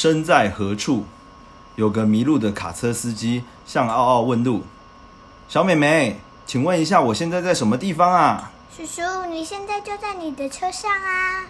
身在何处？有个迷路的卡车司机向奥奥问路。小妹妹请问一下我现在在什么地方啊？叔叔你现在就在你的车上啊。